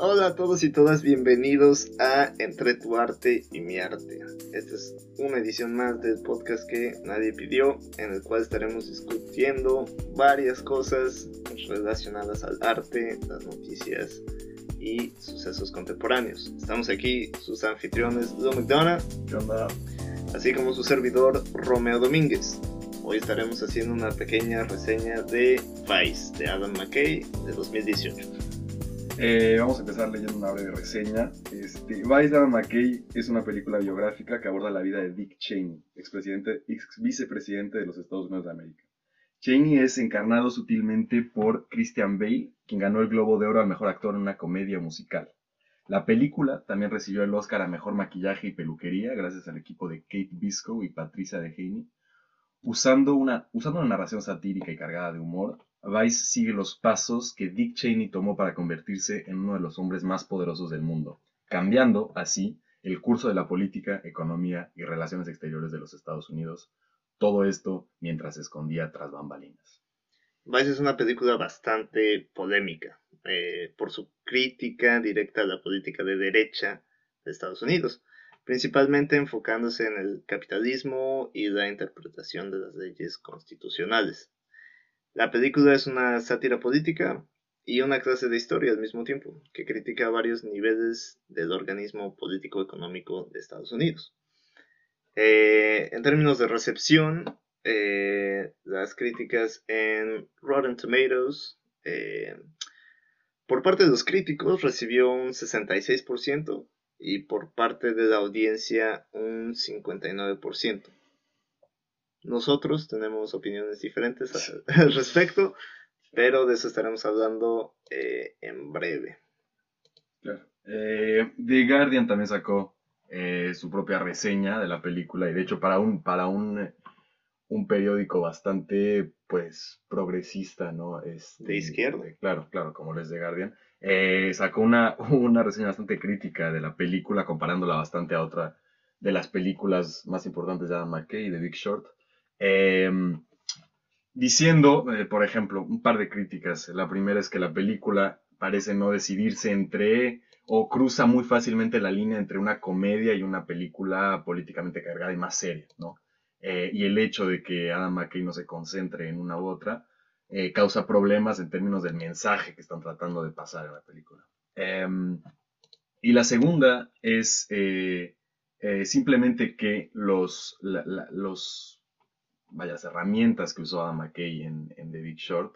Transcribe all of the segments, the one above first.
Hola a todos y todas, bienvenidos a Entre tu arte y mi arte. Esta es una edición más del podcast que nadie pidió, en el cual estaremos discutiendo varias cosas relacionadas al arte, las noticias y sucesos contemporáneos. Estamos aquí, sus anfitriones Lou McDonough, así como su servidor Romeo Domínguez. Hoy estaremos haciendo una pequeña reseña de Vice de Adam McKay de 2018. Eh, vamos a empezar leyendo una breve reseña. Este, Adam McKay es una película biográfica que aborda la vida de Dick Cheney, expresidente, ex vicepresidente de los Estados Unidos de América. Cheney es encarnado sutilmente por Christian Bale, quien ganó el Globo de Oro al mejor actor en una comedia musical. La película también recibió el Oscar a mejor maquillaje y peluquería gracias al equipo de Kate Biscoe y Patricia DeHaney Usando usando una narración satírica y cargada de humor, Vice sigue los pasos que Dick Cheney tomó para convertirse en uno de los hombres más poderosos del mundo, cambiando así el curso de la política, economía y relaciones exteriores de los Estados Unidos, todo esto mientras se escondía tras bambalinas. Vice es una película bastante polémica eh, por su crítica directa a la política de derecha de Estados Unidos principalmente enfocándose en el capitalismo y la interpretación de las leyes constitucionales. La película es una sátira política y una clase de historia al mismo tiempo, que critica varios niveles del organismo político-económico de Estados Unidos. Eh, en términos de recepción, eh, las críticas en Rotten Tomatoes eh, por parte de los críticos recibió un 66%, y por parte de la audiencia un 59%. Nosotros tenemos opiniones diferentes al respecto, pero de eso estaremos hablando eh, en breve. Eh, The Guardian también sacó eh, su propia reseña de la película y de hecho para un, para un, un periódico bastante pues progresista, ¿no? Este, de izquierda. claro, claro, como lo es The Guardian. Eh, sacó una, una reseña bastante crítica de la película, comparándola bastante a otra de las películas más importantes de Adam McKay, de Big Short. Em, diciendo, eh, por ejemplo, un par de críticas. La primera es que la película parece no decidirse entre o cruza muy fácilmente la línea entre una comedia y una película políticamente cargada y más seria, ¿no? Eh, y el hecho de que Adam McKay no se concentre en una u otra eh, causa problemas en términos del mensaje que están tratando de pasar en la película. Em, y la segunda es simplemente que los, vayas, herramientas que usó Adam McKay en, The Big Short,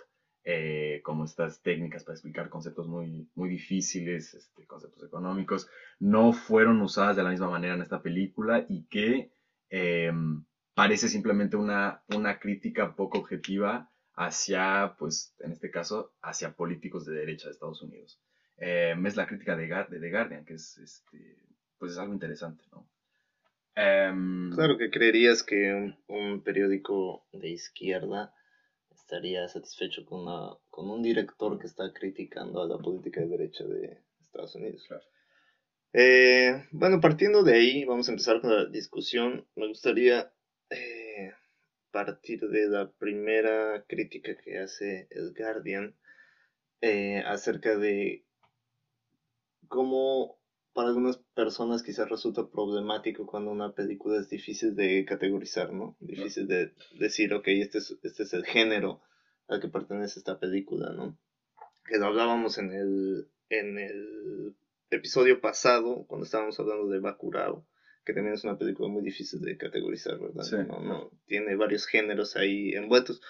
como estas técnicas para explicar conceptos muy, muy difíciles, este, conceptos económicos, no fueron usadas de la misma manera en esta película y que em, parece simplemente una, una crítica poco objetiva hacia, pues, en este caso, hacia políticos de derecha de Estados Unidos. Eh, es la crítica de, de The Guardian, que es, este, pues, es algo interesante, ¿no? Em, claro que creerías que un, periódico de izquierda estaría satisfecho con, con un director que está criticando a la política de derecha de Estados Unidos. Eh, bueno, partiendo de ahí, vamos a empezar con la discusión. Me gustaría eh, partir de la primera crítica que hace el Guardian eh, acerca de cómo para algunas personas quizás resulta problemático cuando una película es difícil de categorizar, ¿no? Difícil de decir, ok, este es, este es el género al que pertenece esta película, ¿no? Que lo hablábamos en el, en el episodio pasado, cuando estábamos hablando de Bakurao, que también es una película muy difícil de categorizar, ¿verdad? No, no, tiene varios géneros ahí envueltos.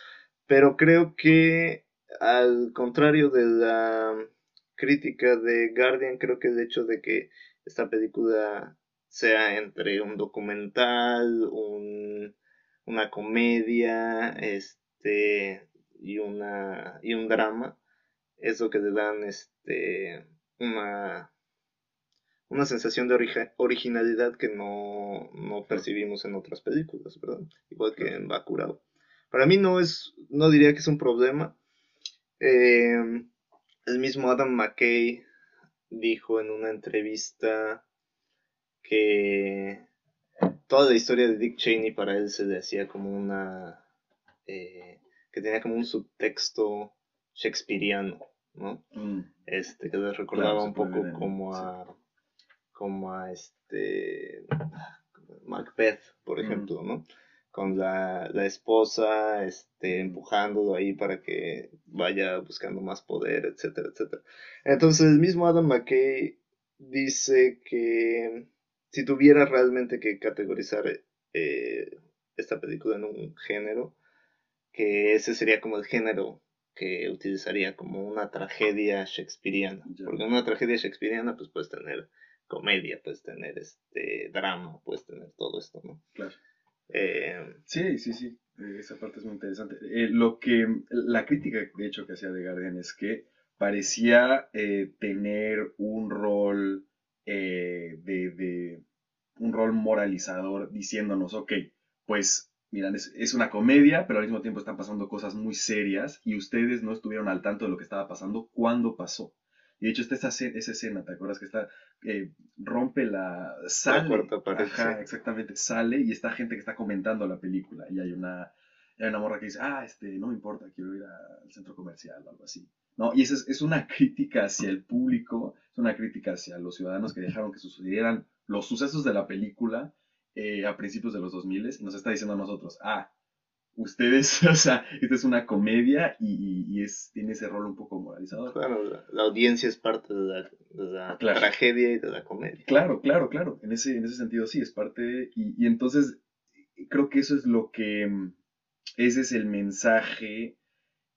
Pero creo que al contrario de la crítica de Guardian, creo que el hecho de que esta película sea entre un documental, un, una comedia, este y una y un drama, es lo que le dan este una una sensación de originalidad que no, percibimos en otras películas, ¿verdad? Igual que en Bakurao. Para mí no es, no diría que es un problema. Eh, el mismo Adam McKay dijo en una entrevista que toda la historia de Dick Cheney para él se le hacía como una... Eh, que tenía como un subtexto shakespeariano, ¿no? Mm. Este, que les recordaba Claro, un poco como a, como a este, Macbeth, por Mm. ejemplo, ¿no? Con la, la esposa, este, empujándolo ahí para que vaya buscando más poder, etcétera, etcétera. Entonces, el mismo Adam McKay dice que si tuviera realmente que categorizar eh, esta película en un género, que ese sería como el género que utilizaría como una tragedia shakespeariana. Ya. Porque una tragedia shakespeariana pues puedes tener comedia, puedes tener este drama, puedes tener todo esto, ¿no? Claro. Eh, Sí, sí, sí. Eh, Esa parte es muy interesante. Eh, lo que, la crítica, de hecho, que hacía The Guardian es que parecía eh, tener un rol eh, de, de- un rol moralizador diciéndonos, ok, pues, miran, es, es una comedia, pero al mismo tiempo están pasando cosas muy serias y ustedes no estuvieron al tanto de lo que estaba pasando cuando pasó. Y de hecho está esa, esa escena, ¿te acuerdas? Que está, eh, rompe la, sale, cuarta pared, ajá, exactamente, sale y está gente que está comentando la película y hay una, hay una morra que dice, ah, este, no me importa, quiero ir al centro comercial o algo así. ¿No? Y esa es, es una crítica hacia el público, es una crítica hacia los ciudadanos que dejaron que sucedieran los sucesos de la película eh, a principios de los 2000 y nos está diciendo a nosotros, ah, ustedes, o sea, esta es una comedia y, y- es, tiene ese rol un poco moralizador. claro, la, la audiencia es parte de la, de la Claro. tragedia y de la comedia. Claro, claro, claro. En ese, en ese sentido sí, es parte. Y, y entonces creo que eso es lo que. Ese es el mensaje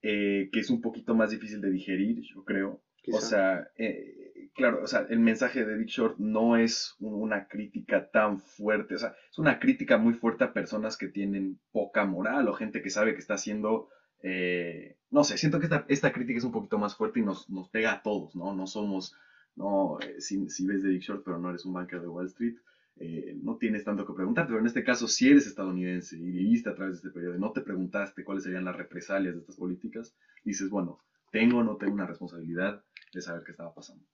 eh, que es un poquito más difícil de digerir, yo creo. Quizá. O sea, eh, claro, o sea, el mensaje de Big Short no es un- una crítica tan fuerte. O sea, es una crítica muy fuerte a personas que tienen poca moral o gente que sabe que está haciendo. eh, no sé, siento que esta, esta crítica es un poquito más fuerte y nos, nos pega a todos, ¿no? No somos no, eh, si, ves de Big Short, pero no eres un banker de Wall Street, eh, no tienes tanto que preguntarte. Pero en este caso, si eres estadounidense y viviste a través de este periodo y no te preguntaste cuáles serían las represalias de estas políticas, dices, bueno, tengo o no tengo una responsabilidad de saber qué estaba pasando.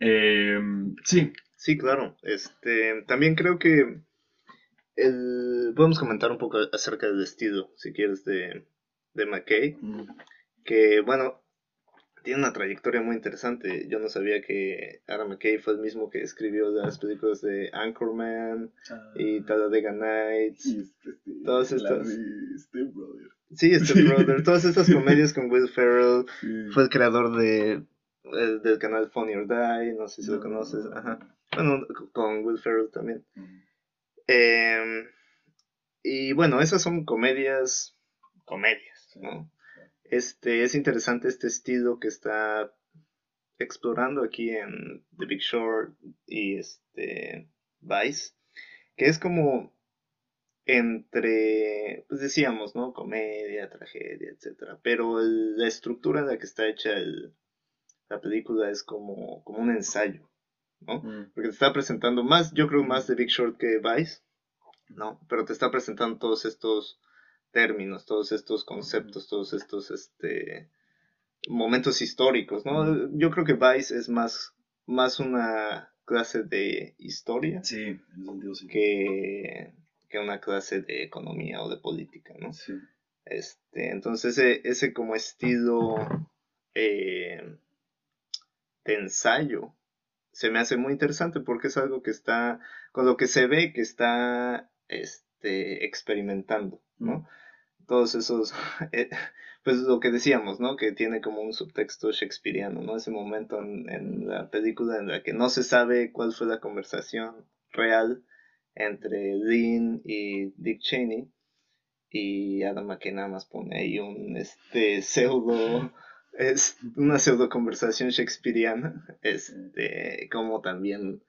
Eh, sí, Sí, claro. Este, también creo que el, podemos comentar un poco acerca del estilo, si quieres, de, de McKay. mm, Que, bueno, tiene una trayectoria muy interesante. Yo no sabía que Adam McKay fue el mismo que escribió las películas de Anchorman y Talladega Nights. y este, este, Todas estas. Step Brother. Sí, este brother. Todas estas comedias con Will Ferrell. Sí. Fue el creador de, el- del canal Funny or Die. No sé si lo No. conoces. Ajá. Bueno, con Will Ferrell también. Mm, Eh, y bueno, esas son comedias, comedias. ¿no? Este, es interesante este estilo que está explorando aquí en The Big Short y este Vice, que es como entre, pues decíamos, ¿no? Comedia, tragedia, etcétera, pero el- la estructura en la que está hecha el- la película es como, como un ensayo, ¿no? mm, Porque te está presentando más, yo creo más de Big Short que Vice, ¿no? Pero te está presentando todos estos términos, todos estos conceptos, todos estos este momentos históricos, ¿no? Yo creo que Vice es más, más una clase de historia Sí, sentido sí. que, que una clase de economía o de política, ¿no? Sí. Este, entonces ese, ese como estilo eh, de ensayo se me hace muy interesante porque es algo que está, con lo que se ve que está este, experimentando, ¿no? Todos esos, eh, pues lo que decíamos, ¿no? Que tiene como un subtexto shakespeariano, ¿no? Ese momento en, en la película en la que no se sabe cuál fue la conversación real entre Lynn y Dick Cheney y Adam McKay nada más pone ahí un este pseudo es una pseudo conversación shakespeariana este como también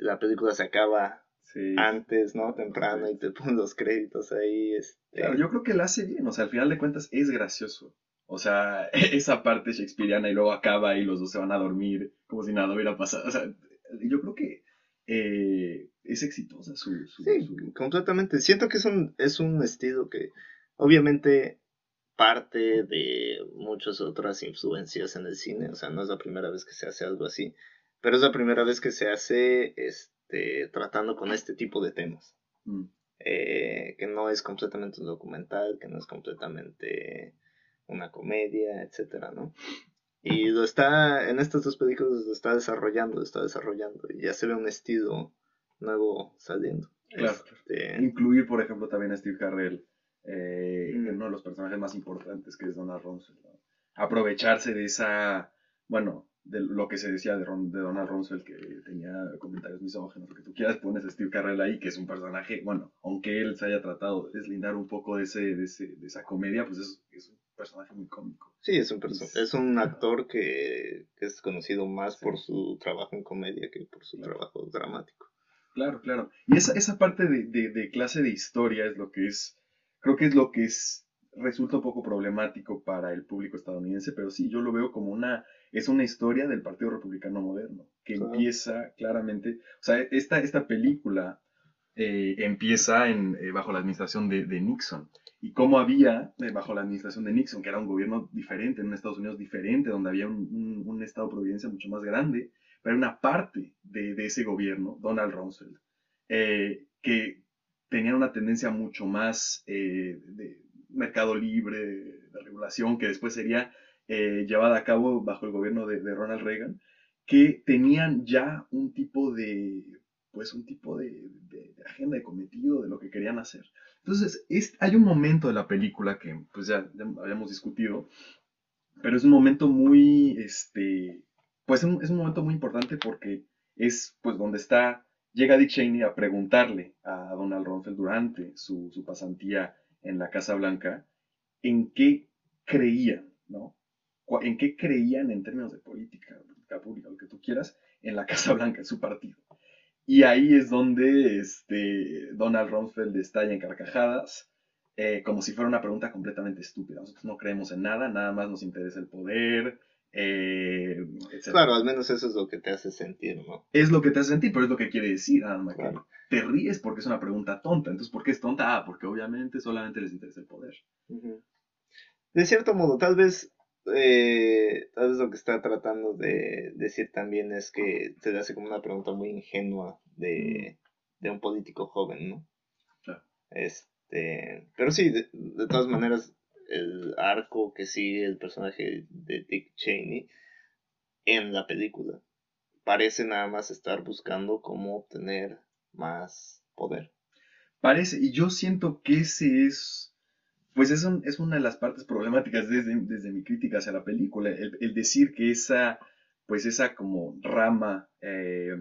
la película se acaba Sí. antes no temprano y te ponen los créditos ahí este Claro, yo creo que la hace bien, o sea, al final de cuentas es gracioso. O sea, esa parte shakespeariana y luego acaba y los dos se van a dormir como si nada hubiera pasado. O sea, yo creo que eh, es exitosa su... su- Sí, su- completamente. Siento que es un, es un estilo que obviamente parte de muchas otras influencias en el cine, o sea, no es la primera vez que se hace algo así, pero es la primera vez que se hace este, tratando con este tipo de temas, Mm, eh, que no es completamente un documental, que no es completamente una comedia, etcétera, ¿no? Y lo está, en estas dos películas lo está desarrollando, lo está desarrollando. Y ya se ve un estilo nuevo saliendo. Claro. Este, Incluir, por ejemplo, también a Steve Carrell eh, Mm. uno de los personajes más importantes que es Donald Rumsfeld. ¿no? Aprovecharse de esa, bueno, de lo que se decía de, Ron- de Donald Rumsfeld, que tenía comentarios misóginos, lo que tú quieras, pones a Steve Carrell ahí, que es un personaje, bueno, aunque él se haya tratado de deslindar un poco de, ese, de, ese, de esa comedia, pues es, es un personaje muy cómico. sí, es un, Es- es un actor que, que es conocido más Sí. por su trabajo en comedia que por su Claro. trabajo dramático. Claro, claro. Y esa, esa parte de, de- de clase de historia es lo que es, creo que es lo que es, resulta un poco problemático para el público estadounidense, pero sí, yo lo veo como una, es una historia del Partido Republicano Moderno, que Claro. empieza claramente, o sea, esta, esta película eh, empieza en, eh, bajo la administración de, de Nixon. Y cómo había, eh, bajo la administración de Nixon, que era un gobierno diferente, en un Estados Unidos diferente, donde había un, un, un Estado de providencia mucho más grande, pero una parte de, de ese gobierno, Donald Rumsfeld, eh, que tenían una tendencia mucho más eh, de mercado libre, de regulación, que después sería eh, llevada a cabo bajo el gobierno de, Ronald Reagan, que tenían ya un tipo de, pues un tipo de, agenda, de cometido, de lo que querían hacer. Entonces, es, hay un momento de la película que pues ya, ya habíamos discutido, pero es un momento muy, este, pues un- es un momento muy importante porque es pues donde está, llega Dick Cheney a preguntarle a Donald Rumsfeld durante su, pasantía en la Casa Blanca en qué creían, ¿no? En qué creían en términos de política, política pública, lo que tú quieras, en la Casa Blanca, en su partido. Y ahí es donde este, Donald Rumsfeld estalla en carcajadas, eh, como si fuera una pregunta completamente estúpida. Nosotros no creemos en nada, nada más nos interesa el poder, eh. Claro, al menos eso es lo que te hace sentir, ¿no? Es lo que te hace sentir, pero es lo que quiere decir, nada más que Claro. te ríes porque es una pregunta tonta. Entonces, ¿por qué es tonta? Ah, porque obviamente solamente les interesa el poder. De cierto modo, tal vez, eh, tal vez lo que está tratando de decir también es que se le hace como una pregunta muy ingenua de, de un político joven, ¿no? Claro. Este, pero sí, de, de todas maneras, el arco que sigue el personaje de Dick Cheney en la película parece nada más estar buscando cómo obtener más poder. Parece, y yo siento que ese es, pues es, un- es una de las partes problemáticas desde, desde mi crítica hacia la película, el, decir que esa, pues esa como rama, eh,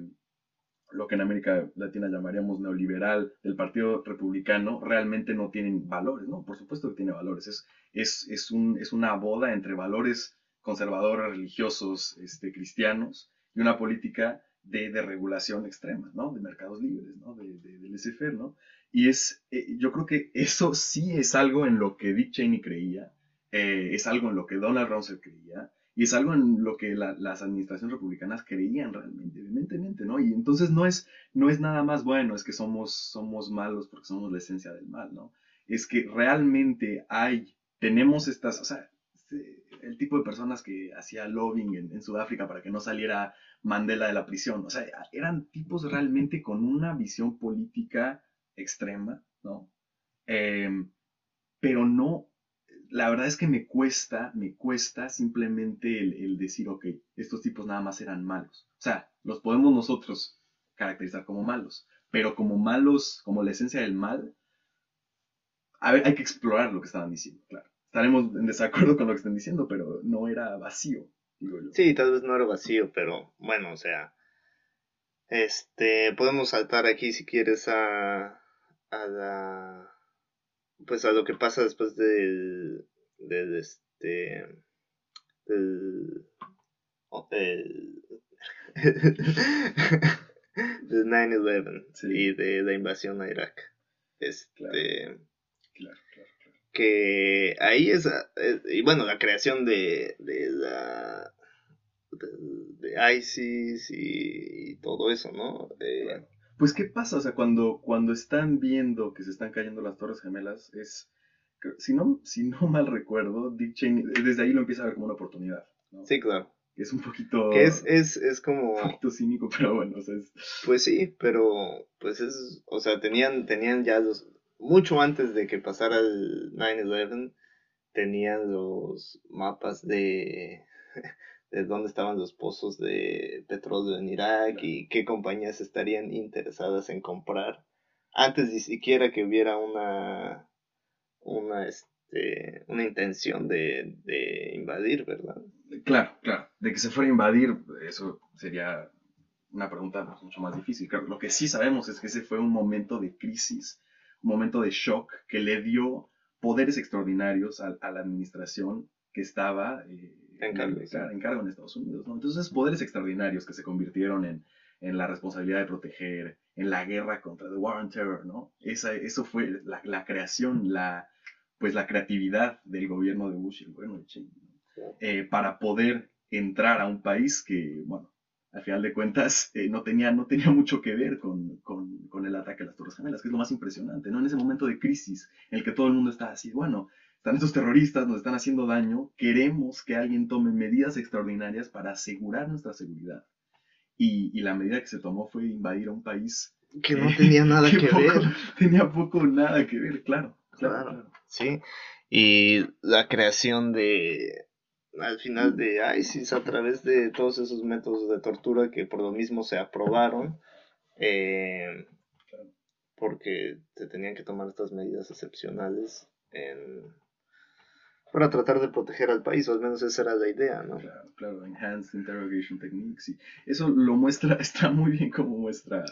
lo que en América Latina llamaríamos neoliberal del Partido Republicano, realmente no tienen valores, ¿no? Por supuesto que tiene valores, es, es, es, un, es una boda entre valores conservadores, religiosos, este, cristianos, y una política de, de regulación extrema, ¿no? De mercados libres, ¿no? De, de, laissez-faire, ¿no? Y es, eh, yo creo que eso sí es algo en lo que Dick Cheney creía, eh, es algo en lo que Donald Rumsfeld creía, y es algo en lo que la- las administraciones republicanas creían realmente, evidentemente, ¿no? Y entonces no es, no es nada más bueno, es que somos, somos malos porque somos la esencia del mal, ¿no? Es que realmente hay, tenemos estas, o sea, el tipo de personas que hacía lobbying en, en Sudáfrica para que no saliera Mandela de la prisión, o sea, eran tipos realmente con una visión política extrema, ¿no? Em, pero no, la verdad es que me cuesta, me cuesta simplemente el, decir, ok, estos tipos nada más eran malos. O sea, los podemos nosotros caracterizar como malos, pero como malos, como la esencia del mal, a ver, hay que explorar lo que estaban diciendo, claro. Estaremos en desacuerdo con lo que están diciendo, pero no era vacío, yo. Sí, tal vez no era vacío, pero bueno, o sea, este, podemos saltar aquí si quieres a, a la, pues a lo que pasa después del, del este, del, o- el- del 9-11 Sí. y de la invasión a Irak. Este, Claro. Claro, claro, que ahí es, eh, y bueno, la creación de, de la de, de ISIS y, y todo eso, ¿no? Eh, Claro. Pues, ¿qué pasa? O sea, cuando, cuando están viendo que se están cayendo las Torres Gemelas, es. Si no, si no mal recuerdo, Dick Cheney, desde ahí lo empieza a ver como una oportunidad. ¿no? sí, claro. Es un poquito. Que es, es, es como, un poquito cínico, pero bueno, o sea, es. pues sí, pero pues es, o sea, tenían, tenían ya los, mucho antes de que pasara el 9-11, tenían los mapas de, de dónde estaban los pozos de petróleo en Irak y qué compañías estarían interesadas en comprar antes ni siquiera que hubiera una una este una intención de, de invadir, ¿verdad? Claro, claro, de que se fuera a invadir, eso sería una pregunta pues, mucho más difícil. Claro, lo que sí sabemos es que ese fue un momento de crisis, un momento de shock que le dio poderes extraordinarios a, la administración que estaba eh, en, cargo, en, Estados Unidos. Entonces, poderes extraordinarios que se convirtieron en, en, la responsabilidad de proteger, en la guerra contra the war on terror, ¿no? Esa, eso fue la, la, creación, la, pues la creatividad del gobierno de Bush y el gobierno de Cheney, eh, para poder entrar a un país que, bueno, al final de cuentas eh, no, tenía, no tenía mucho que ver con, con, con, el ataque a las Torres Gemelas, que es lo más impresionante, ¿no? En ese momento de crisis en el que todo el mundo está así, bueno, están estos terroristas, nos están haciendo daño, queremos que alguien tome medidas extraordinarias para asegurar nuestra seguridad. Y, y la medida que se tomó fue invadir a un país que no tenía nada que, ver. Tenía poco nada que ver, claro, claro, claro. Sí, y la creación de al final de ISIS a través de todos esos métodos de tortura que por lo mismo se aprobaron eh, porque se tenían que tomar estas medidas excepcionales para tratar de proteger al país, o al menos esa era la idea, ¿no? Claro, claro, Enhanced Interrogation Techniques, y eso lo muestra, está muy bien como muestra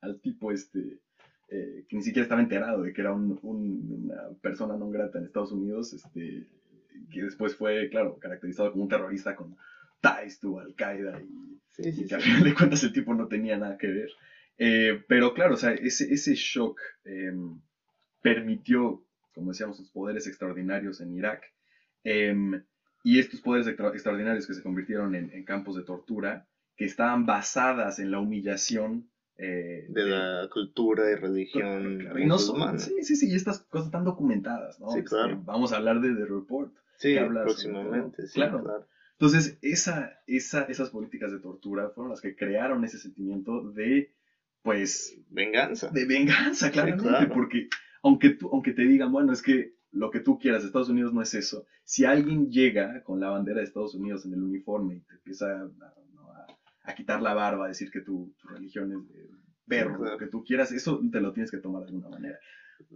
al, tipo este, eh, que ni siquiera estaba enterado de que era un, una persona no grata en Estados Unidos, este, que después fue, claro, caracterizado como un terrorista con ties to Al-Qaeda y, que al final de cuentas el tipo no tenía nada que ver. Eh, pero claro, o sea, ese, ese shock em, permitió, como decíamos, los poderes extraordinarios en Irak. Em, y estos poderes extraordinarios que se convirtieron en, campos de tortura, que estaban basadas en la humillación eh, de la cultura y religión sí, sí, sí, y estas cosas están documentadas, ¿no? Sí, claro. Este, vamos a hablar de The Report. Sí, próximamente, sí, claro. Entonces, esa, esa, esas políticas de tortura fueron las que crearon ese sentimiento de, pues... Venganza. De venganza, claramente, porque aunque, tú, aunque te digan, bueno, es que lo que tú quieras, Estados Unidos no es eso. Si alguien llega con la bandera de Estados Unidos en el uniforme y te empieza a, quitar la barba, a decir que tu, religión es de perro, lo que tú quieras, eso te lo tienes que tomar de alguna manera.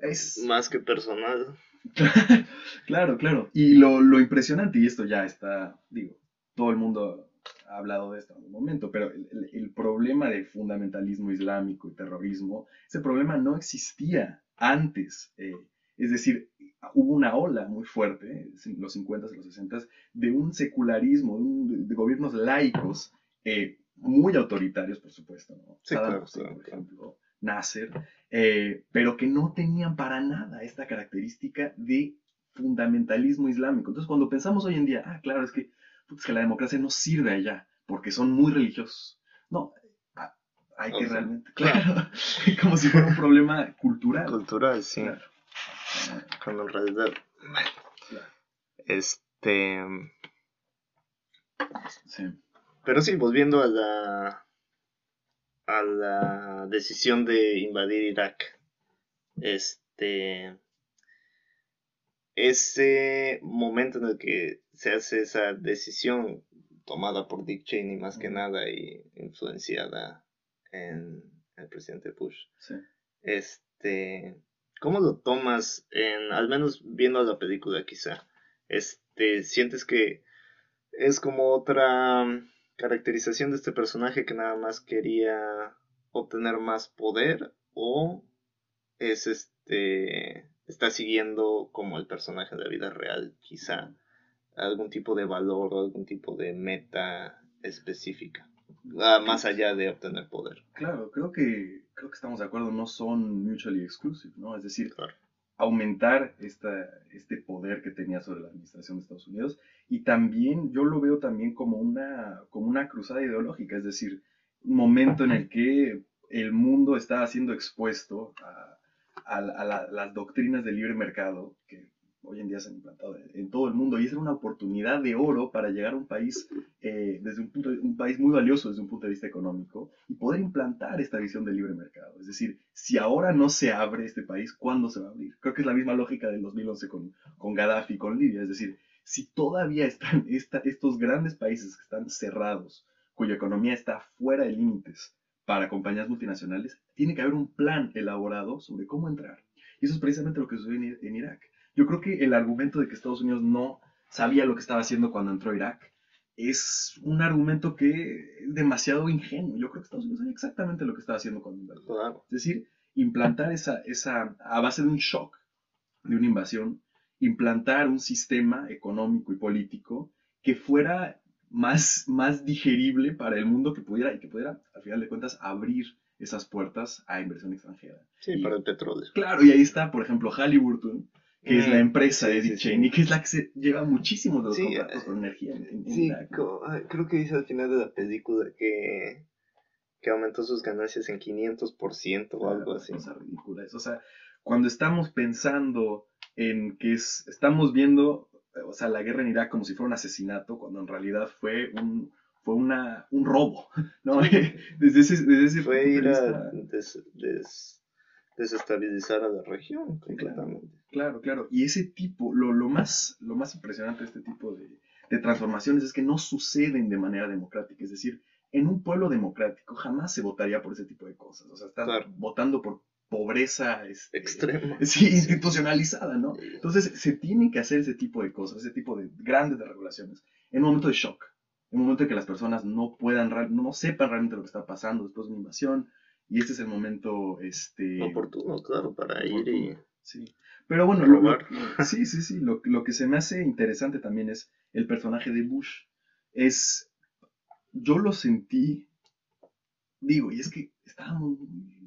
Es más que personal. claro, claro. Y lo, lo, impresionante, y esto ya está, digo, todo el mundo ha hablado de esto en algún momento, pero el, el, problema del fundamentalismo islámico y terrorismo, ese problema no existía antes. Eh, es decir, hubo una ola muy fuerte en los 50s y los 60s de un secularismo, de, gobiernos laicos eh, muy autoritarios, por supuesto. ¿no? claro, por ejemplo, Nasser, eh, pero que no tenían para nada esta característica de fundamentalismo islámico. Entonces, cuando pensamos hoy en día, ah, claro, es que, que la democracia no sirve allá, porque son muy religiosos. No, hay que realmente, claro, como si fuera un problema cultural. Cultural, sí. Claro. Con alrededor. Este. Sí. Pero sí, volviendo a la a la decisión de invadir Irak. Este ese momento en el que se hace esa decisión tomada por Dick Cheney más que nada y influenciada en el presidente Bush. Este, ¿cómo lo tomas en al menos viendo la película quizá? Este, sientes que es como otra caracterización de este personaje que nada más quería obtener más poder o es este está siguiendo como el personaje de la vida real quizá algún tipo de valor o algún tipo de meta específica más allá de obtener poder. Claro creo que creo que estamos de acuerdo no son mutually exclusive no es decir aumentar esta, este poder que tenía sobre la administración de Estados Unidos. Y también yo lo veo también como una, como una cruzada ideológica, es decir, un momento en el que el mundo está siendo expuesto a, a, las doctrinas del libre mercado que hoy en día se han implantado en todo el mundo y es una oportunidad de oro para llegar a un país eh, desde un punto un país muy valioso desde un punto de vista económico y poder implantar esta visión del libre mercado es decir si ahora no se abre este país cuándo se va a abrir creo que es la misma lógica del 2011 con con Gaddafi con Libia es decir si todavía están estos grandes países que están cerrados, cuya economía está fuera de límites para compañías multinacionales, tiene que haber un plan elaborado sobre cómo entrar. Y eso es precisamente lo que sucede en Irak. Yo creo que el argumento de que Estados Unidos no sabía lo que estaba haciendo cuando entró a Irak es un argumento que es demasiado ingenuo. Yo creo que Estados Unidos sabía exactamente lo que estaba haciendo cuando entró. Es decir, implantar esa, esa, a base de un shock, de una invasión, implantar un sistema económico y político que fuera más, más digerible para el mundo que pudiera y que pudiera, al final de cuentas, abrir esas puertas a inversión extranjera. Sí, para el petróleo. Claro, y ahí está, por ejemplo, Halliburton, que es la mm, empresa de Dick Cheney, que es la que se lleva muchísimo de los contratos eh, con energía. sí, creo que dice al final de la película que, que aumentó sus ganancias en 500% o algo así. Cosa ridícula. O sea, cuando estamos pensando en que es, estamos viendo, o sea, la guerra en Irak como si fuera un asesinato, cuando en realidad fue un, fue una, un robo, ¿no? desde ese, desde ese fue ir a desestabilizar a la región completamente. Claro, claro. Y ese tipo, lo, lo, más, lo más impresionante de este tipo de, de transformaciones es que no suceden de manera democrática. Es decir, en un pueblo democrático jamás se votaría por ese tipo de cosas. O sea, estás votando por pobreza este, extrema. Sí, institucionalizada, ¿no? Entonces se tiene que hacer ese tipo de cosas, ese tipo de grandes regulaciones en un momento de shock, en un momento en que las personas no puedan, no sepan realmente lo que está pasando después de una invasión, y este es el momento este, oportuno, claro, para ir y... Sí. Pero bueno, lo, sí, sí, sí, lo, lo que se me hace interesante también es el personaje de Bush. Es, yo lo sentí, digo, y es que estábamos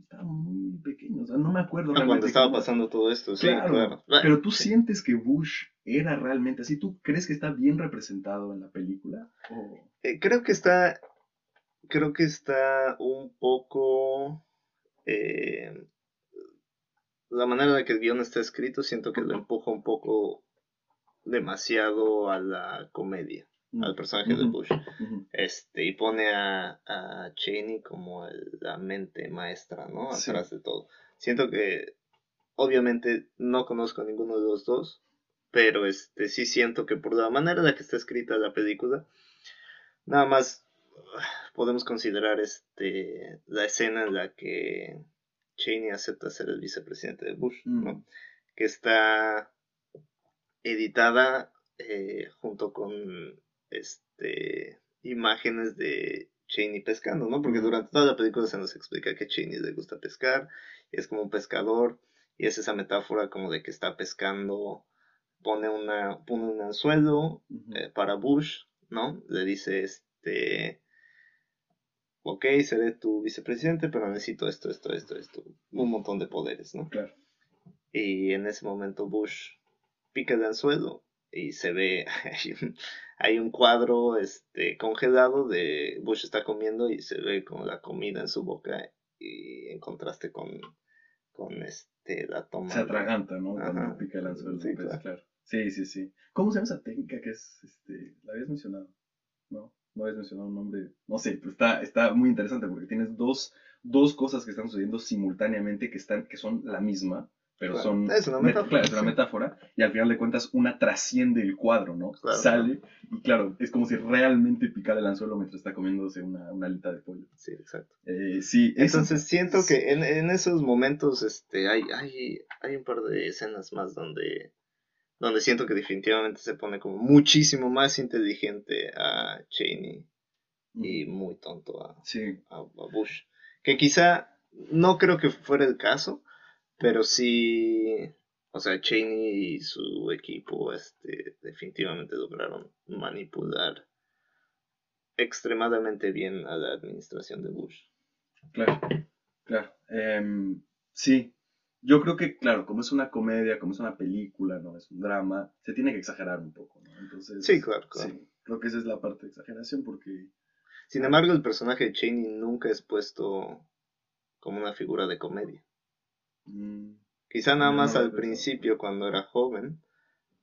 estaba muy pequeño, o sea, no me acuerdo. Ah, cuando estaba pasando todo esto, sí, claro. Pero tú sientes que Bush era realmente así, ¿tú crees que está bien representado en la película? Eh, creo que está, creo que está un poco... Eh, la manera en la que el guion está escrito, siento que lo empuja un poco demasiado a la comedia al personaje de Bush. este, y pone a, a Cheney como la mente maestra, ¿no? Atrás de todo. Siento que, obviamente, no conozco a ninguno de los dos, pero este, sí siento que por la manera en la que está escrita la película, nada más podemos considerar este, la escena en la que Cheney acepta ser el vicepresidente de Bush, ¿no? Mm. Que está editada eh, junto con este, imágenes de Cheney pescando, ¿no? Porque durante toda la película se nos explica que Cheney le gusta pescar, es como un pescador, y es esa metáfora como de que está pescando, pone, una, pone un anzuelo eh, para Bush, ¿no? Le dice, este, ok, seré tu vicepresidente, pero necesito esto, esto, esto, esto, un montón de poderes, ¿no? Claro. Y en ese momento Bush pica el anzuelo y se ve hay un cuadro este congelado de Bush está comiendo y se ve como la comida en su boca y en contraste con con este la toma se atraganta no cuando pica el anzuelo sí, claro. sí sí sí. Cómo se llama esa técnica que es este la habías mencionado no no habías mencionado un nombre no sé pero está está muy interesante porque tienes dos dos cosas que están sucediendo simultáneamente que están que son la misma pero son es una metáfora, es una metáfora y al final de cuentas una trasciende el cuadro, ¿no? Sale y claro, es como si realmente picara el anzuelo mientras está comiéndose una, una alita de pollo. Sí, exacto. Eh, sí, entonces siento que en, en, esos momentos este hay, hay, hay un par de escenas más donde donde siento que definitivamente se pone como muchísimo más inteligente a Cheney y muy tonto a, a Bush. Que quizá no creo que fuera el caso, pero sí, o sea, Cheney y su equipo este, definitivamente lograron manipular extremadamente bien a la administración de Bush. Claro, claro. Em, sí, yo creo que, claro, como es una comedia, como es una película, no es un drama, se tiene que exagerar un poco, ¿no? Entonces, sí, claro, claro. Sí, creo que esa es la parte de exageración porque... Sin embargo, el personaje de Cheney nunca es puesto como una figura de comedia. Mm. Quizá nada más al principio cuando era joven,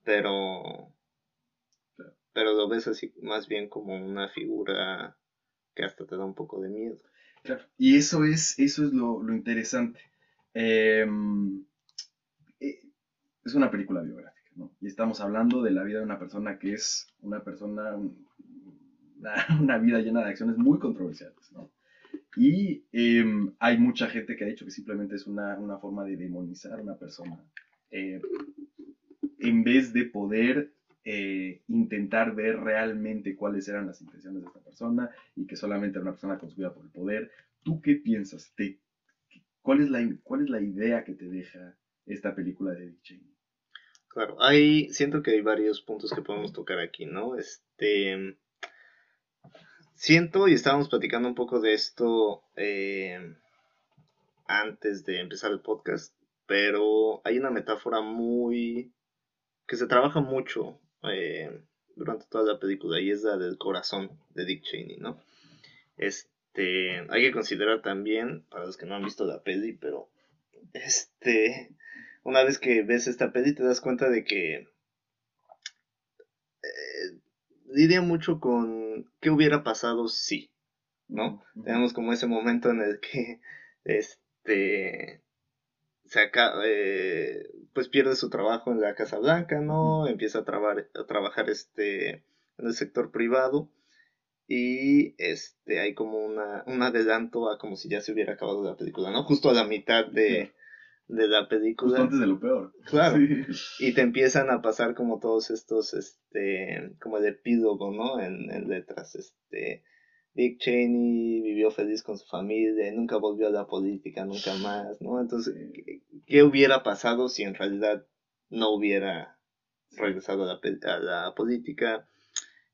pero pero lo ves así más bien como una figura que hasta te da un poco de miedo. Claro. Y eso es, eso es lo, interesante. Em, eh, es una película biográfica. Y estamos hablando de la vida de una persona que es una persona, una, vida llena de acciones muy controversiales, ¿no? Y em, hay mucha gente que ha dicho que simplemente es una, forma de demonizar a una persona. Eh, en vez de poder eh, intentar ver realmente cuáles eran las intenciones de esta persona y que solamente era una persona consumida por el poder. ¿Tú qué piensas? Cuál, es la, ¿Cuál es la idea que te deja esta película de Dick Cheney? Claro, hay, siento que hay varios puntos que podemos tocar aquí, ¿no? Este, siento, y estábamos platicando un poco de esto eh, antes de empezar el podcast, pero hay una metáfora muy que se trabaja mucho eh, durante toda la película y es la del corazón de Dick Cheney, ¿no? Este, hay que considerar también, para los que no han visto la peli, pero este, una vez que ves esta peli te das cuenta de que eh, lidia mucho con qué hubiera pasado si, ¿no? Tenemos como ese momento en el que este se acaba, eh, pues pierde su trabajo en la Casa Blanca, ¿no? Empieza a, trabar, a trabajar este, en el sector privado y este hay como una, un adelanto a como si ya se hubiera acabado la película, ¿no? Justo a la mitad de, de la película. Justo antes de lo peor. Claro. Y te empiezan a pasar como todos estos, este, como el epílogo, ¿no? En, en letras, este, Dick Cheney vivió feliz con su familia, nunca volvió a la política, nunca más, ¿no? Entonces, ¿qué, hubiera pasado si en realidad no hubiera regresado a la, a la política?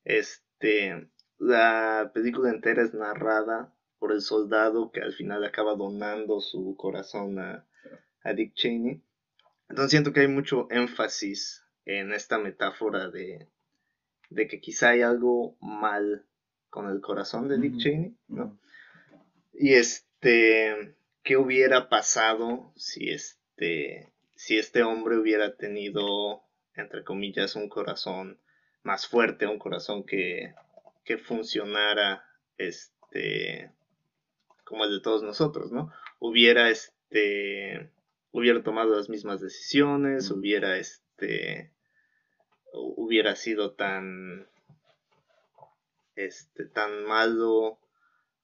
Este, la película entera es narrada por el soldado que al final acaba donando su corazón a, a Dick Cheney. Entonces siento que hay mucho énfasis en esta metáfora de, de que quizá hay algo mal con el corazón de Dick Cheney, ¿no? Y este, ¿qué hubiera pasado si este, si este hombre hubiera tenido, entre comillas, un corazón más fuerte, un corazón que, que funcionara, este, como el de todos nosotros, ¿no? Hubiera, este, hubiera tomado las mismas decisiones, hubiera, este, hubiera sido tan este, tan malo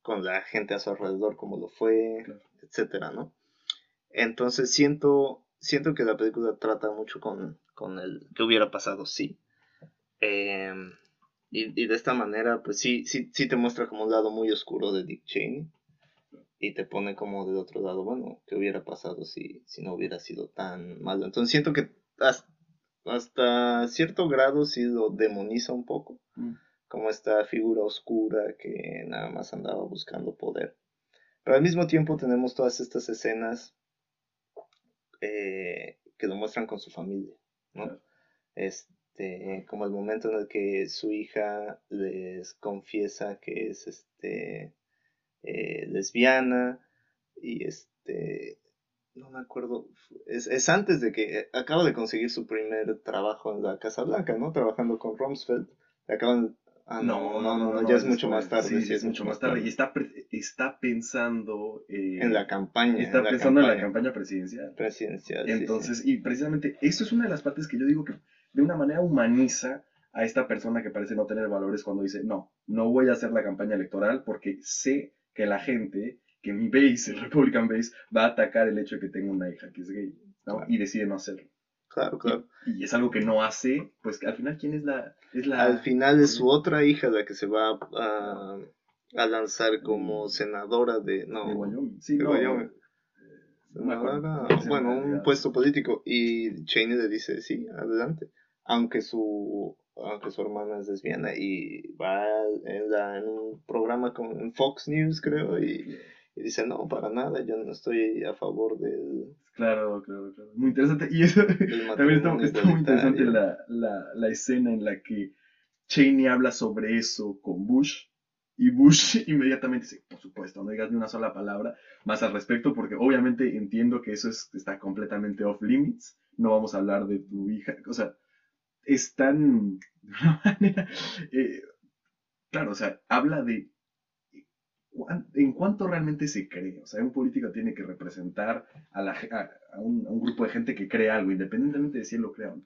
con la gente a su alrededor como lo fue, etcétera, ¿no? Entonces siento, siento que la película trata mucho con, con el que hubiera pasado, sí. Em, y, de esta manera, pues sí, sí, sí te muestra como un lado muy oscuro de Dick Cheney. Y te pone como del otro lado, bueno, ¿qué hubiera pasado si, si no hubiera sido tan malo? Entonces siento que hasta, cierto grado sí lo demoniza un poco. Mm como esta figura oscura que nada más andaba buscando poder. Pero al mismo tiempo tenemos todas estas escenas eh, que lo muestran con su familia, ¿no? Este, como el momento en el que su hija les confiesa que es este eh, lesbiana y este no me acuerdo, es, es, antes de que acaba de conseguir su primer trabajo en la Casa Blanca, ¿no? Trabajando con Rumsfeld. Acaban Ah, no, no, no, ya es mucho más tarde. Sí, es mucho más tarde. Y está, está pensando. Eh, en la campaña. Está pensando en la campaña presidencial. Presidencial. Entonces, y precisamente, eso es una de las partes que yo digo que de una manera humaniza a esta persona que parece no tener valores cuando dice, no, no voy a hacer la campaña electoral porque sé que la gente, que mi base, el Republican base, va a atacar el hecho de que tengo una hija que es gay, ¿no? Y decide no hacerlo. Claro, claro. Y, es algo que no hace, pues al final, ¿quién es la, es la... Al final es su otra hija la que se va a, a lanzar como senadora de... No, de Wyoming. Sí, de no, Wyoming. bueno, un puesto político. Y Cheney le dice, sí, adelante. Aunque su, aunque su hermana es lesbiana y va en, la, en un programa con Fox News, creo, y y dice, no, para nada, yo no estoy a favor del... Claro, claro, claro. Muy interesante. Y eso también está, muy interesante la, la, la, escena en la que Cheney habla sobre eso con Bush. Y Bush inmediatamente dice, por supuesto, no digas ni una sola palabra más al respecto, porque obviamente entiendo que eso es, está completamente off limits. No vamos a hablar de tu hija. O sea, es tan... De una manera... Eh, claro, o sea, habla de en cuánto realmente se cree. O sea, un político tiene que representar a, la, a, un, grupo de gente que cree algo, independientemente de si él lo crea o no.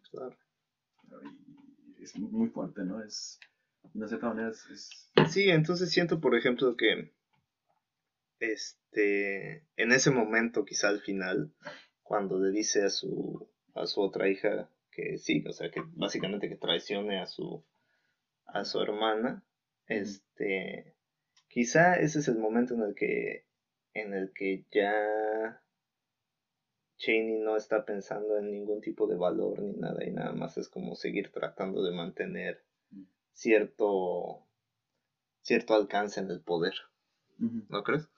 Y es muy fuerte, ¿no? Es, de cierta manera es, Sí, entonces siento, por ejemplo, que este, en ese momento, quizá al final, cuando le dice a su, a su otra hija que sí, o sea, que básicamente que traicione a su, a su hermana, este, quizá ese es el momento en el que, en el que ya Cheney no está pensando en ningún tipo de valor ni nada y nada más es como seguir tratando de mantener cierto cierto alcance en el poder. ¿No crees?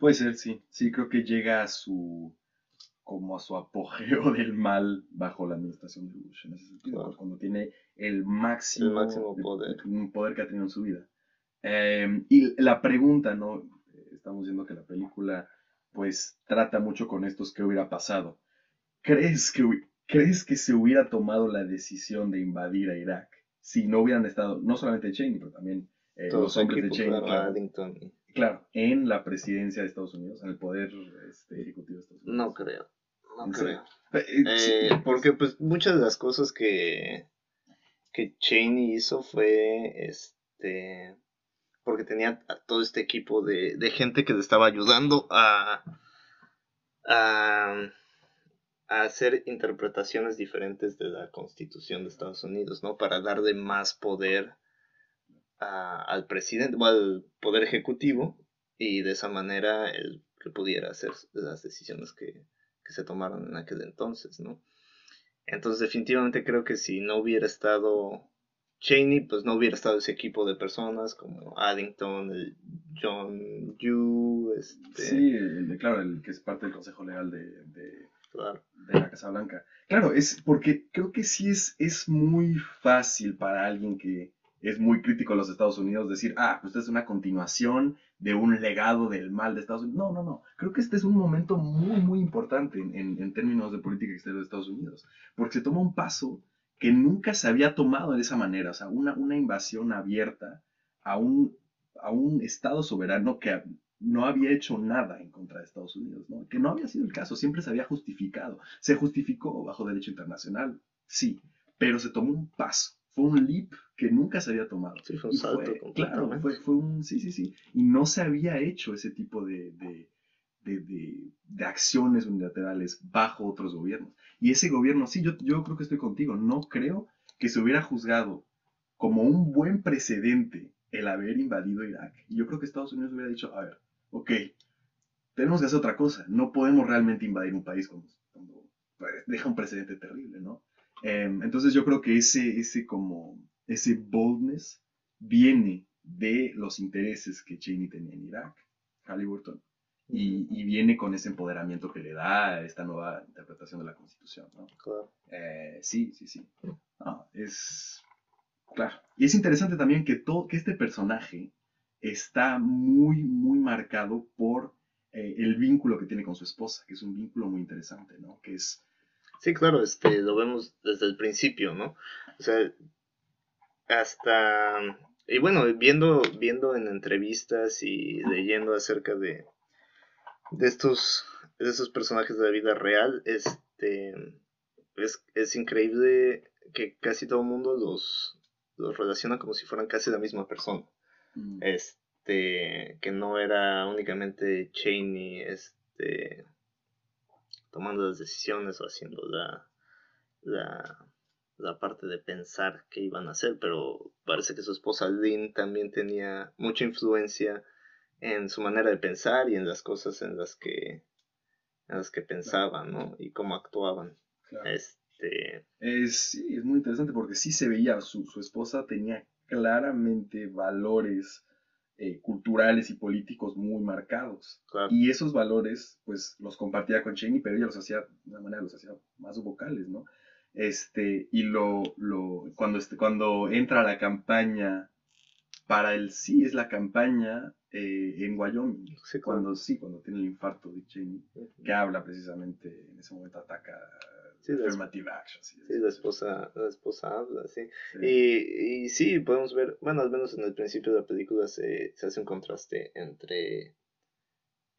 Puede ser, sí. Sí, creo que llega a su como a su apogeo del mal bajo la administración de Bush en ese sentido, cuando tiene el máximo, máximo poder. poder que ha tenido en su vida. Em, y la pregunta, ¿no? Estamos viendo que la película pues trata mucho con estos que hubiera pasado. ¿Crees que, ¿Crees que se hubiera tomado la decisión de invadir a Irak si no hubieran estado, no solamente Cheney, pero también eh, los hombres de Cheney, claro, en la presidencia de Estados Unidos, en el poder este, ejecutivo de Estados Unidos? No creo, no creo. Eh, eh, porque pues muchas de las cosas que, que Cheney hizo fue, este, porque tenía todo este equipo de, de gente que le estaba ayudando a, a, hacer interpretaciones diferentes de la constitución de Estados Unidos, ¿no? Para darle más poder al presidente o al poder ejecutivo y de esa manera él pudiera hacer las decisiones que, que se tomaron en aquel entonces, ¿no? Entonces definitivamente creo que si no hubiera estado Cheney, pues no hubiera estado ese equipo de personas como Addington, el John Yu, este... Sí, claro, el que es parte del Consejo Legal de, de, la Casa Blanca. Claro, es porque creo que sí es, es muy fácil para alguien que es muy crítico a los Estados Unidos decir, ah, pues es una continuación de un legado del mal de Estados Unidos. No, no, no. Creo que este es un momento muy, muy importante en, en términos de política exterior de Estados Unidos, porque se toma un paso que nunca se había tomado de esa manera, o sea, una, una invasión abierta a un, a un Estado soberano que no había hecho nada en contra de Estados Unidos, que no había sido el caso, siempre se había justificado. Se justificó bajo derecho internacional, sí, pero se tomó un paso, fue un leap que nunca se había tomado. Sí, fue un salto. claro, fue, fue, un, sí, sí, sí, y no se había hecho ese tipo de, de, de, de acciones unilaterales bajo otros gobiernos. Y ese gobierno, sí, yo, yo creo que estoy contigo, no creo que se hubiera juzgado como un buen precedente el haber invadido Irak. Y yo creo que Estados Unidos hubiera dicho, a ver, ok, tenemos que hacer otra cosa, no podemos realmente invadir un país cuando, pues, deja un precedente terrible, ¿no? Em, entonces yo creo que ese, ese como, ese boldness viene de los intereses que Cheney tenía en Irak, Halliburton, y, viene con ese empoderamiento que le da esta nueva interpretación de la Constitución, ¿no? Claro. Eh, sí, sí, sí. es claro. Y es interesante también que, todo, que este personaje está muy, muy marcado por eh, el vínculo que tiene con su esposa, que es un vínculo muy interesante, ¿no? Que es... Sí, claro, este, lo vemos desde el principio, ¿no? O sea, hasta... Y bueno, viendo, viendo en entrevistas y leyendo acerca de, de estos, de estos personajes de la vida real, este, es, es increíble que casi todo el mundo los, los relaciona como si fueran casi la misma persona. Mm. Este, que no era únicamente Cheney, este, tomando las decisiones o haciendo la, la, la parte de pensar qué iban a hacer, pero parece que su esposa Lynn también tenía mucha influencia en su manera de pensar y en las cosas en las que en las que pensaban, ¿no? Y cómo actuaban. Este... Es, sí, es muy interesante porque sí se veía, su, su esposa tenía claramente valores eh, culturales y políticos muy marcados. Y esos valores, pues, los compartía con Cheney, pero ella los hacía, de una manera los hacía más vocales, ¿no? Este, y lo, lo, cuando, este, cuando entra la campaña para el sí, es la campaña eh, en Wyoming, cuando sí, cuando tiene el infarto de Cheney, que habla precisamente, en ese momento ataca sí, affirmative. Sí, la esposa, la esposa habla, sí. Y, y, sí, podemos ver, bueno, al menos en el principio de la película se, se hace un contraste entre,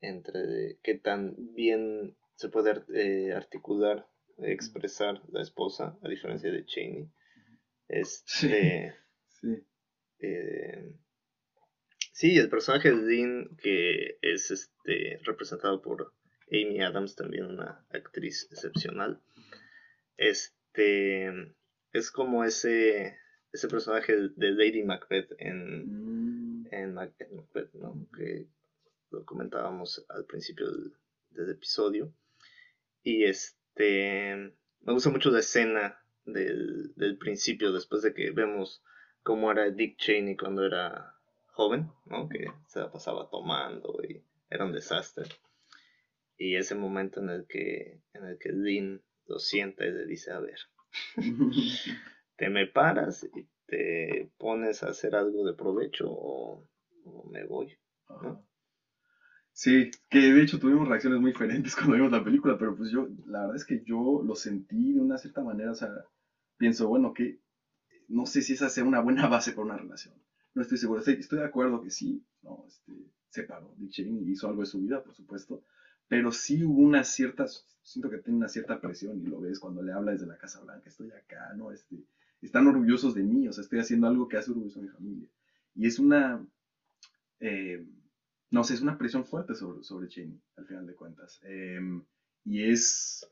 entre qué tan bien se puede eh, articular, expresar la esposa, a diferencia de Cheney. Este. Sí. Eh, sí, el personaje de Dean, que es este representado por Amy Adams, también una actriz excepcional. Este es como ese ese personaje de Lady Macbeth en, mm. en Macbeth, ¿no? Que lo comentábamos al principio del, episodio. Y este me gusta mucho la escena del, del principio, después de que vemos cómo era Dick Cheney cuando era joven, ¿no? Que se la pasaba tomando y era un desastre. Y ese momento en el que, en el que Lynn lo sienta y le dice, a ver, te me paras y te pones a hacer algo de provecho o, me voy. Sí, que de hecho tuvimos reacciones muy diferentes cuando vimos la película, pero pues yo, la verdad es que yo lo sentí de una cierta manera, o sea, pienso, bueno, que no sé si esa sea una buena base para una relación. No estoy seguro. Estoy, de acuerdo que sí, no, este, se paró. Dick Cheney hizo algo de su vida, por supuesto. Pero sí hubo una cierta, siento que tiene una cierta presión y lo ves cuando le habla desde la Casa Blanca, estoy acá, ¿no? Este, están orgullosos de mí, o sea, estoy haciendo algo que hace orgulloso a mi familia. Y es una, eh, no sé, es una presión fuerte sobre, sobre Cheney, al final de cuentas. Em, y es,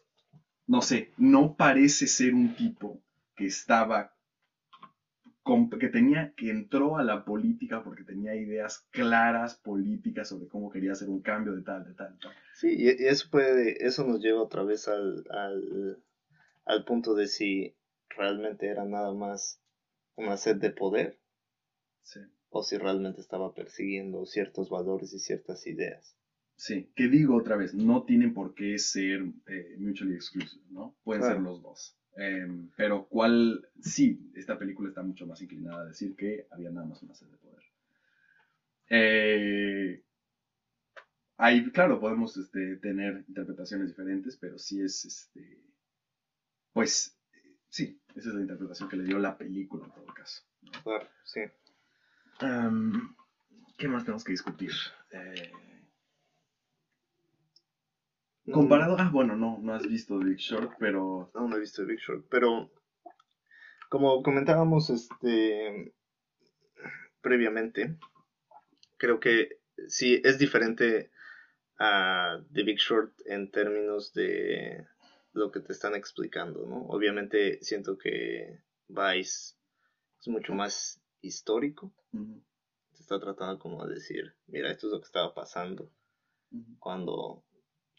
no sé, no parece ser un tipo que estaba que tenía, que entró a la política porque tenía ideas claras políticas sobre cómo quería hacer un cambio de tal, de tal, tal. Sí, y eso puede, eso nos lleva otra vez al, al, punto de si realmente era nada más una sed de poder. O si realmente estaba persiguiendo ciertos valores y ciertas ideas. Sí, que digo otra vez, no tienen por qué ser eh, mutually exclusive, ¿no? Pueden ser los dos. Em, pero cuál, sí, esta película está mucho más inclinada a decir que había nada más una sed de poder. Eh, ahí, claro, podemos este, tener interpretaciones diferentes, pero sí es, este, pues, sí, esa es la interpretación que le dio la película en todo caso. Claro, sí. Em, ¿Qué más tenemos que discutir? Eh, Comparado, ah, bueno, no, no has visto Big Short, pero... No, no he visto Big Short, pero como comentábamos este previamente, creo que sí es diferente a The Big Short en términos de lo que te están explicando, ¿no? Obviamente siento que Vice es mucho más histórico. Se está tratando como de decir, mira, esto es lo que estaba pasando cuando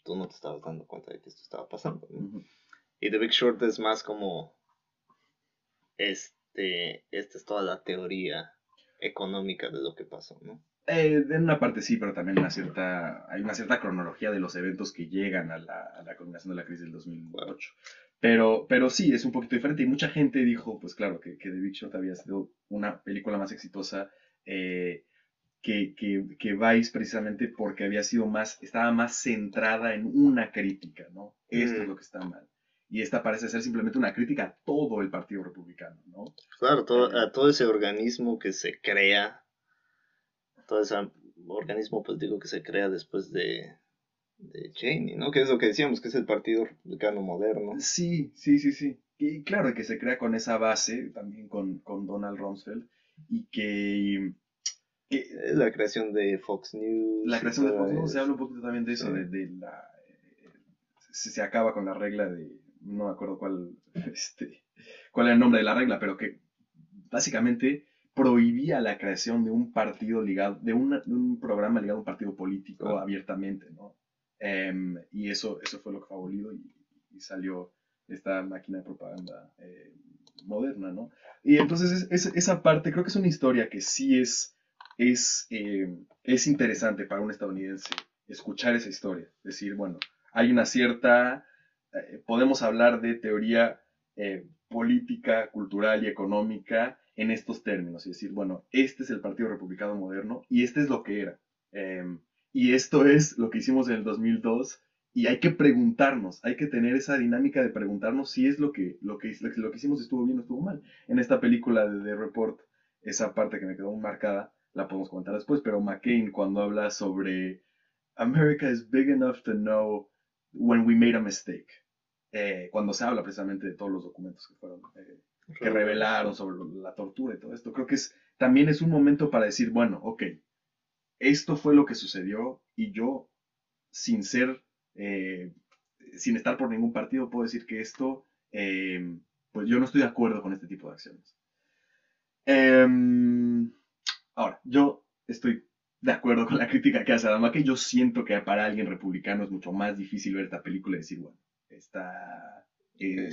tú no te estabas dando cuenta de que esto estaba pasando. Y The Big Short es más como, este, esta es toda la teoría económica de lo que pasó, ¿no? Eh, en una parte sí, pero también una cierta, hay una cierta cronología de los eventos que llegan a la, a la culminación de la crisis del 2008. Pero, pero sí, es un poquito diferente y mucha gente dijo, pues claro, que, que The Big Short había sido una película más exitosa eh, que, que, Vice precisamente porque había sido más, estaba más centrada en una crítica, ¿no? Esto es mm. lo que está mal. Y esta parece ser simplemente una crítica a todo el Partido Republicano, ¿no? Claro, todo, eh, a todo ese organismo que se crea, todo ese organismo político que se crea después de, de Cheney, ¿no? Que es lo que decíamos, que es el Partido Republicano moderno. Sí, sí, sí, sí. Y claro, que se crea con esa base, también con, con Donald Rumsfeld, y que es la creación de Fox News. La creación de Fox News, se habla un poquito también de eso, de, la... Eh, se, acaba con la regla de... No me acuerdo cuál, este, cuál era el nombre de la regla, pero que básicamente prohibía la creación de un partido ligado, de, un programa ligado a un partido político abiertamente, ¿no? Em, y eso, eso fue lo que fue abolido y, salió esta máquina de propaganda eh, moderna, ¿no? Y entonces esa parte creo que es una historia que sí es es, eh, es interesante para un estadounidense escuchar esa historia. Decir, bueno, hay una cierta, eh, podemos hablar de teoría eh, política, cultural y económica en estos términos. Y decir, bueno, este es el Partido Republicano Moderno y este es lo que era. Em, y esto es lo que hicimos en el 2002 y hay que preguntarnos, hay que tener esa dinámica de preguntarnos si es lo que, lo que, lo que hicimos estuvo bien o estuvo mal. En esta película de The Report, esa parte que me quedó marcada, la podemos comentar después, pero McCain cuando habla sobre America is big enough to know when we made a mistake, eh, cuando se habla precisamente de todos los documentos que fueron, eh, que revelaron sobre la tortura y todo esto. Creo que es, también es un momento para decir, bueno, ok, esto fue lo que sucedió y yo, sin ser, eh, sin estar por ningún partido, puedo decir que esto, pues yo no estoy de acuerdo con este tipo de acciones. Em, ahora, yo estoy de acuerdo con la crítica que hace Adama, que yo siento que para alguien republicano es mucho más difícil ver esta película y decir, bueno, está... Eh,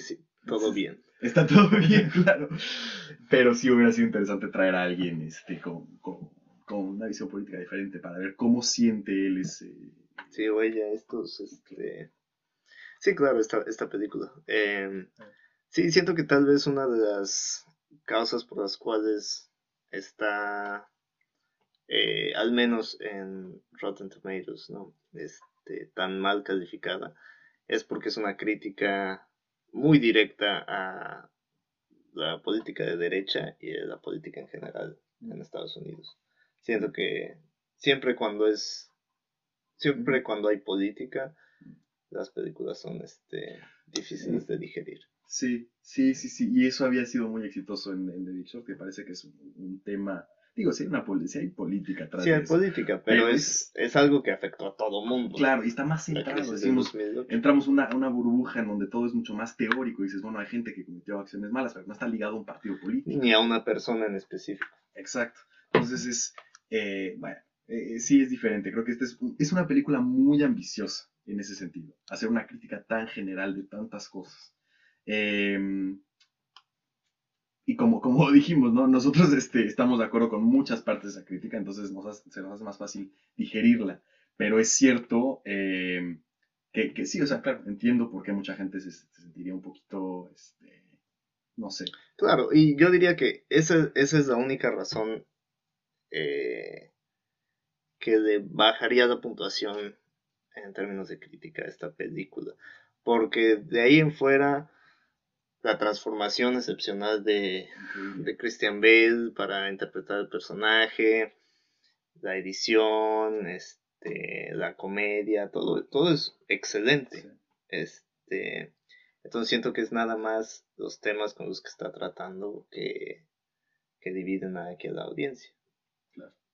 todo bien. Está todo bien, claro. Pero sí hubiera sido interesante traer a alguien este, con, con, una visión política diferente para ver cómo siente él ese... Sí, oye, estos, este... Sí, claro, esta, esta película. Em, sí, siento que tal vez una de las causas por las cuales está, eh, al menos en Rotten Tomatoes, ¿no? Este, tan mal calificada, es porque es una crítica muy directa a la política de derecha y a la política en general en Estados Unidos. Siento que siempre cuando es, siempre cuando hay política, las películas son este, difíciles de digerir. Sí, sí, sí, sí. Y eso había sido muy exitoso en, The Big Short, que parece que es un, tema. Digo, sí hay, una, hay política atrás. Sí, hay política, pero, es, es, algo que afectó a todo mundo. Claro, y está más centrado. Decimos, entramos una, una burbuja en donde todo es mucho más teórico. Y dices, bueno, hay gente que cometió acciones malas, pero no está ligado a un partido político. Ni a una persona en específico. Exacto. Entonces es. Eh, bueno, eh, sí es diferente. Creo que esta es, es una película muy ambiciosa en ese sentido. Hacer una crítica tan general de tantas cosas. Em, y como, como dijimos, ¿no? nosotros este, estamos de acuerdo con muchas partes de esa crítica, entonces se nos hace más fácil digerirla. Pero es cierto em, que, que, sí, o sea, claro, entiendo por qué mucha gente se, sentiría un poquito, este, no sé. Claro, y yo diría que esa, esa es la única razón eh, que le bajaría la puntuación en términos de crítica a esta película. Porque de ahí en fuera la transformación excepcional de, Christian Bale para interpretar el personaje, la edición, este, la comedia, todo, todo es excelente. Este, entonces siento que es nada más los temas con los que está tratando que, que dividen aquí a la audiencia.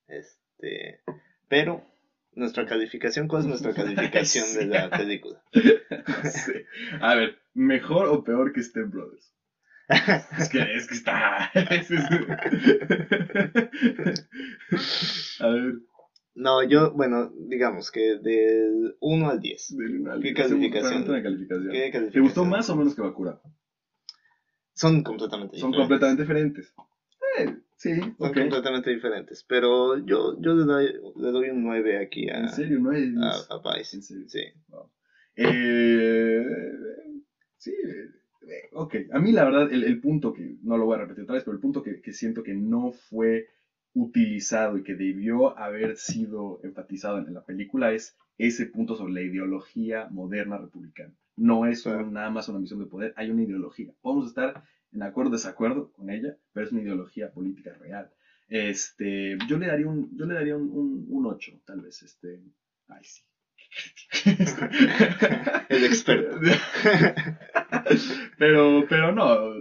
Este, pero nuestra calificación, ¿cuál es nuestra calificación de la película? A ver, ¿mejor o peor que Step Brothers? es que, es que está. A ver. No, yo, bueno, digamos que del 1 al 10. Del 1 al 10. ¿Qué calificación? calificación? ¿Qué calificación? ¿Te gustó más o menos que Bakura? Son completamente diferentes. Son completamente diferentes. Eh, Sí, son completamente diferentes. Pero yo, yo le, doy, le doy un 9 aquí a, ¿En serio? ¿9 a, a Vice. ¿En serio? Sí. Eh, sí, eh, ok. A mí la verdad, el, el, punto que, no lo voy a repetir otra vez, pero el punto que, que, siento que no fue utilizado y que debió haber sido enfatizado en la película es ese punto sobre la ideología moderna republicana. No es nada más una misión de poder, hay una ideología. Podemos estar en acuerdo o desacuerdo con ella, pero es una ideología política real. Este, yo le daría un, yo le daría un, un, 8, tal vez, este, ay sí. El experto. pero, pero no,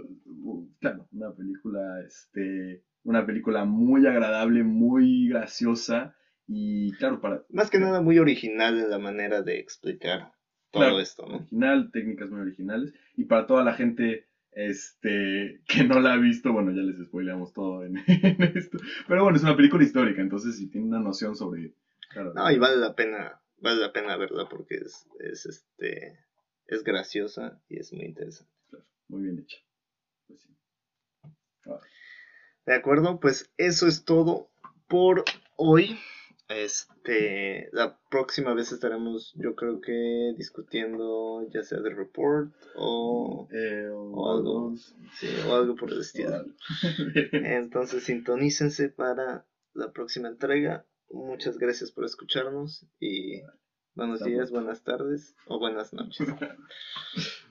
claro, una película, este, una película muy agradable, muy graciosa y claro, para... Más que nada muy original en la manera de explicar todo esto, ¿no? Original, técnicas muy originales y para toda la gente este, que no la ha visto, bueno, ya les spoileamos todo en, esto. Pero bueno, es una película histórica, entonces si tiene una noción sobre... no, y vale la pena, vale la pena verla porque es, es, este, es graciosa y es muy interesante. Claro, muy bien hecha. Pues sí. De acuerdo, pues eso es todo por hoy. Este, la próxima vez estaremos, yo creo que discutiendo ya sea de report o, eh, algo, o algo por el estilo. Entonces, sintonícense para la próxima entrega. Muchas gracias por escucharnos y buenos días, buenas tardes o buenas noches.